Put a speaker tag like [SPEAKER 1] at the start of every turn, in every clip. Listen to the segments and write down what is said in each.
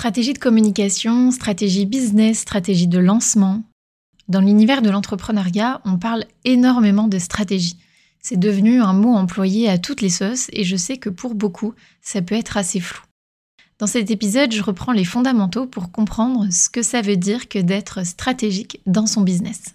[SPEAKER 1] Stratégie de communication, stratégie business, stratégie de lancement. Dans l'univers de l'entrepreneuriat, on parle énormément de stratégie. C'est devenu un mot employé à toutes les sauces et je sais que pour beaucoup, ça peut être assez flou. Dans cet épisode, je reprends les fondamentaux pour comprendre ce que ça veut dire que d'être stratégique dans son business.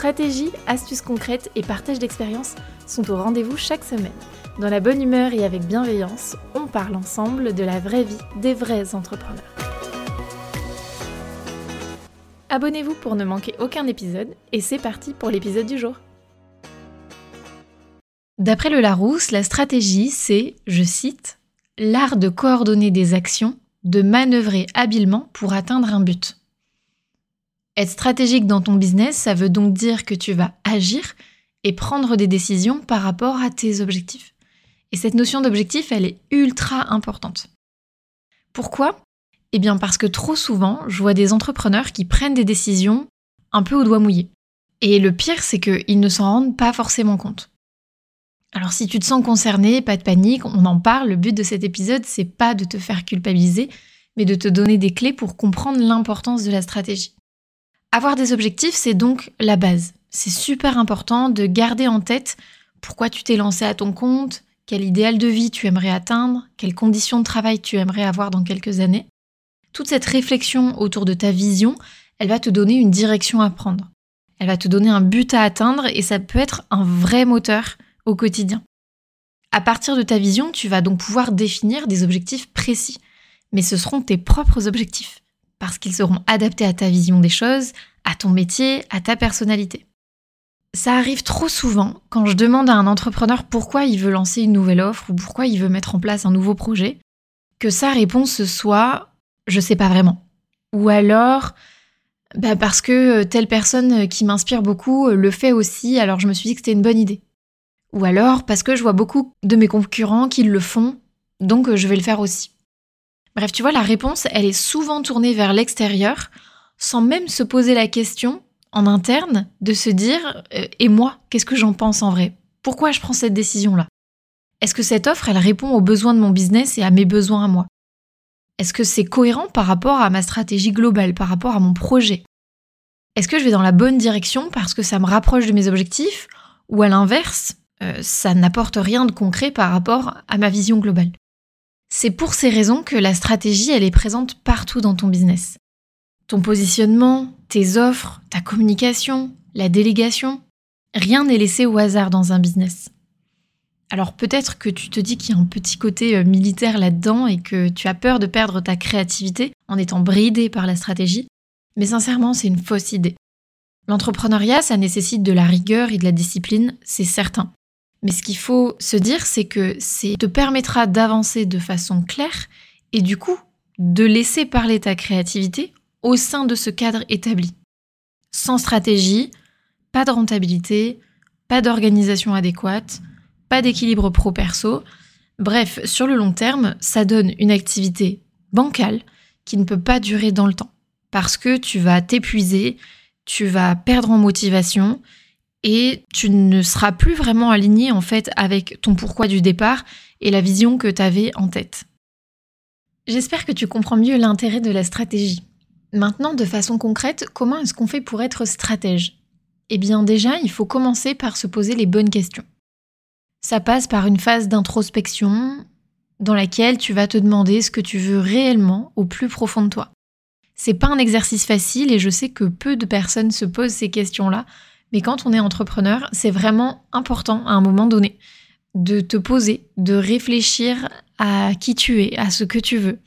[SPEAKER 1] Stratégie, astuces concrètes et partage d'expériences sont au rendez-vous chaque semaine. Dans la bonne humeur et avec bienveillance, on parle ensemble de la vraie vie des vrais entrepreneurs. Abonnez-vous pour ne manquer aucun épisode et c'est parti pour l'épisode du jour. D'après le Larousse, la stratégie, c'est, je cite, l'art de coordonner des actions, de manœuvrer habilement pour atteindre un but. Être stratégique dans ton business, ça veut donc dire que tu vas agir et prendre des décisions par rapport à tes objectifs. Et cette notion d'objectif, elle est ultra importante. Pourquoi? Eh bien parce que trop souvent, je vois des entrepreneurs qui prennent des décisions un peu au doigt mouillé. Et le pire, c'est qu'ils ne s'en rendent pas forcément compte. Alors si tu te sens concerné, pas de panique, on en parle. Le but de cet épisode, c'est pas de te faire culpabiliser, mais de te donner des clés pour comprendre l'importance de la stratégie. Avoir des objectifs, c'est donc la base. C'est super important de garder en tête pourquoi tu t'es lancé à ton compte, quel idéal de vie tu aimerais atteindre, quelles conditions de travail tu aimerais avoir dans quelques années. Toute cette réflexion autour de ta vision, elle va te donner une direction à prendre. Elle va te donner un but à atteindre et ça peut être un vrai moteur au quotidien. À partir de ta vision, tu vas donc pouvoir définir des objectifs précis, mais ce seront tes propres objectifs parce qu'ils seront adaptés à ta vision des choses, à ton métier, à ta personnalité. Ça arrive trop souvent quand je demande à un entrepreneur pourquoi il veut lancer une nouvelle offre ou pourquoi il veut mettre en place un nouveau projet, que sa réponse soit je sais pas vraiment. Ou alors bah parce que telle personne qui m'inspire beaucoup le fait aussi, alors je me suis dit que c'était une bonne idée. Ou alors parce que je vois beaucoup de mes concurrents qui le font, donc je vais le faire aussi. Bref, tu vois, la réponse, elle est souvent tournée vers l'extérieur, sans même se poser la question en interne de se dire euh, et moi, qu'est-ce que j'en pense en vrai? Pourquoi je prends cette décision-là? Est-ce que cette offre, elle répond aux besoins de mon business et à mes besoins à moi? Est-ce que c'est cohérent par rapport à ma stratégie globale, par rapport à mon projet? Est-ce que je vais dans la bonne direction parce que ça me rapproche de mes objectifs? Ou à l'inverse, euh, ça n'apporte rien de concret par rapport à ma vision globale? C'est pour ces raisons que la stratégie, elle est présente partout dans ton business. Ton positionnement, tes offres, ta communication, la délégation, rien n'est laissé au hasard dans un business. Alors peut-être que tu te dis qu'il y a un petit côté euh, militaire là-dedans et que tu as peur de perdre ta créativité en étant bridé par la stratégie, mais sincèrement c'est une fausse idée. L'entrepreneuriat, ça nécessite de la rigueur et de la discipline, c'est certain. Mais ce qu'il faut se dire, c'est que c'est te permettra d'avancer de façon claire et du coup de laisser parler ta créativité au sein de ce cadre établi. Sans stratégie, pas de rentabilité, pas d'organisation adéquate, pas d'équilibre pro-perso. Bref, sur le long terme, ça donne une activité bancale qui ne peut pas durer dans le temps parce que tu vas t'épuiser, tu vas perdre en motivation et tu ne seras plus vraiment aligné en fait avec ton pourquoi du départ et la vision que tu avais en tête. J'espère que tu comprends mieux l'intérêt de la stratégie. Maintenant, de façon concrète, comment est-ce qu'on fait pour être stratège? Eh bien déjà, il faut commencer par se poser les bonnes questions. Ça passe par une phase d'introspection dans laquelle tu vas te demander ce que tu veux réellement au plus profond de toi. C'est pas un exercice facile et je sais que peu de personnes se posent ces questions-là mais quand on est entrepreneur, c'est vraiment important à un moment donné de te poser, de réfléchir à qui tu es, à ce que tu veux.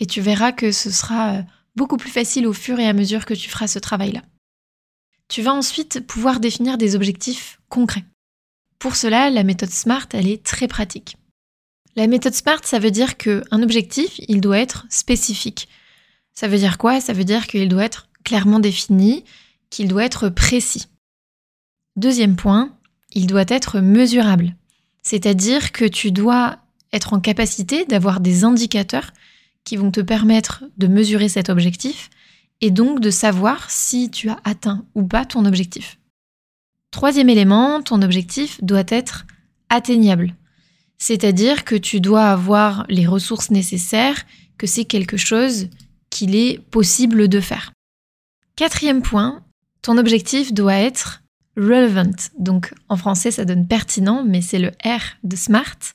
[SPEAKER 1] Et tu verras que ce sera euh, beaucoup plus facile au fur et à mesure que tu feras ce travail-là. Tu vas ensuite pouvoir définir des objectifs concrets. Pour cela, la méthode SMART, elle est très pratique. La méthode SMART, ça veut dire qu'un objectif, il doit être spécifique. Ça veut dire quoi? Ça veut dire qu'il doit être clairement défini, qu'il doit être précis. Deuxième point, il doit être mesurable. C'est-à-dire que tu dois être en capacité d'avoir des indicateurs qui vont te permettre de mesurer cet objectif et donc de savoir si tu as atteint ou pas ton objectif. Troisième élément, ton objectif doit être atteignable. C'est-à-dire que tu dois avoir les ressources nécessaires, que c'est quelque chose qu'il est possible de faire. Quatrième point, ton objectif doit être relevant. Donc en français ça donne pertinent, mais c'est le R de SMART.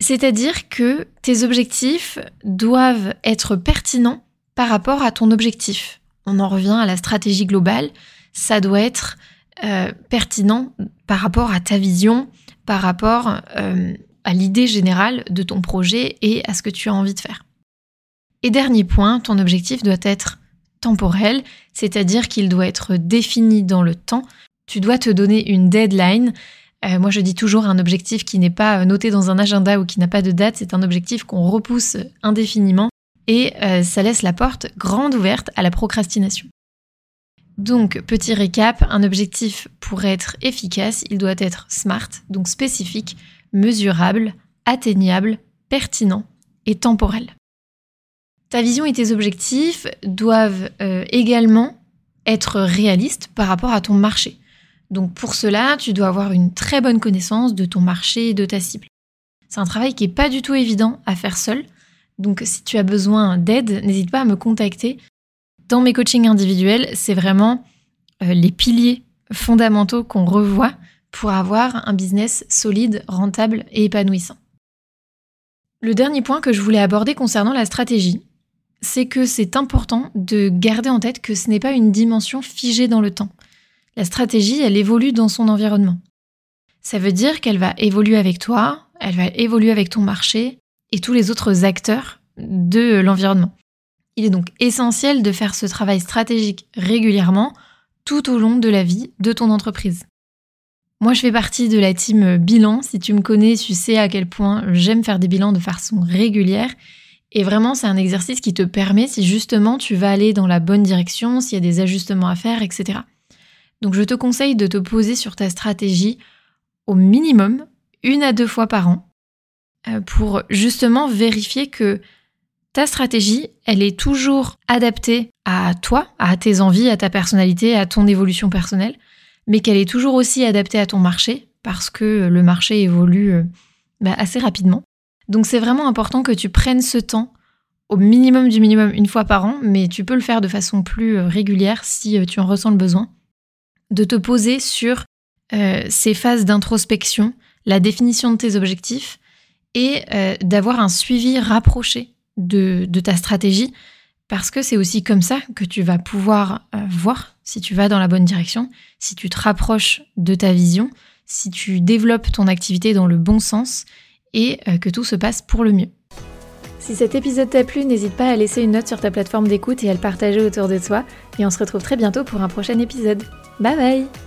[SPEAKER 1] C'est-à-dire que tes objectifs doivent être pertinents par rapport à ton objectif. On en revient à la stratégie globale. Ça doit être euh, pertinent par rapport à ta vision, par rapport euh, à l'idée générale de ton projet et à ce que tu as envie de faire. Et dernier point, ton objectif doit être temporel, c'est-à-dire qu'il doit être défini dans le temps. Tu dois te donner une deadline. Euh, moi, je dis toujours un objectif qui n'est pas noté dans un agenda ou qui n'a pas de date, c'est un objectif qu'on repousse indéfiniment et euh, ça laisse la porte grande ouverte à la procrastination. Donc, petit récap, un objectif pour être efficace, il doit être SMART, donc spécifique, mesurable, atteignable, pertinent et temporel. Ta vision et tes objectifs doivent euh, également être réalistes par rapport à ton marché. Donc pour cela, tu dois avoir une très bonne connaissance de ton marché et de ta cible. C'est un travail qui n'est pas du tout évident à faire seul, donc si tu as besoin d'aide, n'hésite pas à me contacter. Dans mes coachings individuels, c'est vraiment euh, les piliers fondamentaux qu'on revoit pour avoir un business solide, rentable et épanouissant. Le dernier point que je voulais aborder concernant la stratégie, c'est que c'est important de garder en tête que ce n'est pas une dimension figée dans le temps. La stratégie, elle évolue dans son environnement. Ça veut dire qu'elle va évoluer avec toi, elle va évoluer avec ton marché, et tous les autres acteurs de l'environnement. Il est donc essentiel de faire ce travail stratégique régulièrement tout au long de la vie de ton entreprise. Moi, je fais partie de la team bilan. Si tu me connais, tu sais à quel point j'aime faire des bilans de façon régulière. Et vraiment, c'est un exercice qui te permet, si justement tu vas aller dans la bonne direction, s'il y a des ajustements à faire, etc. Donc, je te conseille de te poser sur ta stratégie au minimum une à deux fois par an euh, pour justement vérifier que ta stratégie, elle est toujours adaptée à toi, à tes envies, à ta personnalité, à ton évolution personnelle, mais qu'elle est toujours aussi adaptée à ton marché, parce que le marché évolue euh, bah, assez rapidement. Donc c'est vraiment important que tu prennes ce temps au minimum du minimum une fois par an, mais tu peux le faire de façon plus euh, régulière si tu en ressens le besoin, de te poser sur ces phases d'introspection, la définition de tes objectifs, et euh, d'avoir un suivi rapproché de, ta stratégie parce que c'est aussi comme ça que tu vas pouvoir euh, voir si tu vas dans la bonne direction, si tu te rapproches de ta vision, si tu développes ton activité dans le bon sens et euh, que tout se passe pour le mieux. Si cet épisode t'a plu, n'hésite pas à laisser une note sur ta plateforme d'écoute et à le partager autour de toi. Et on se retrouve très bientôt pour un prochain épisode. Bye bye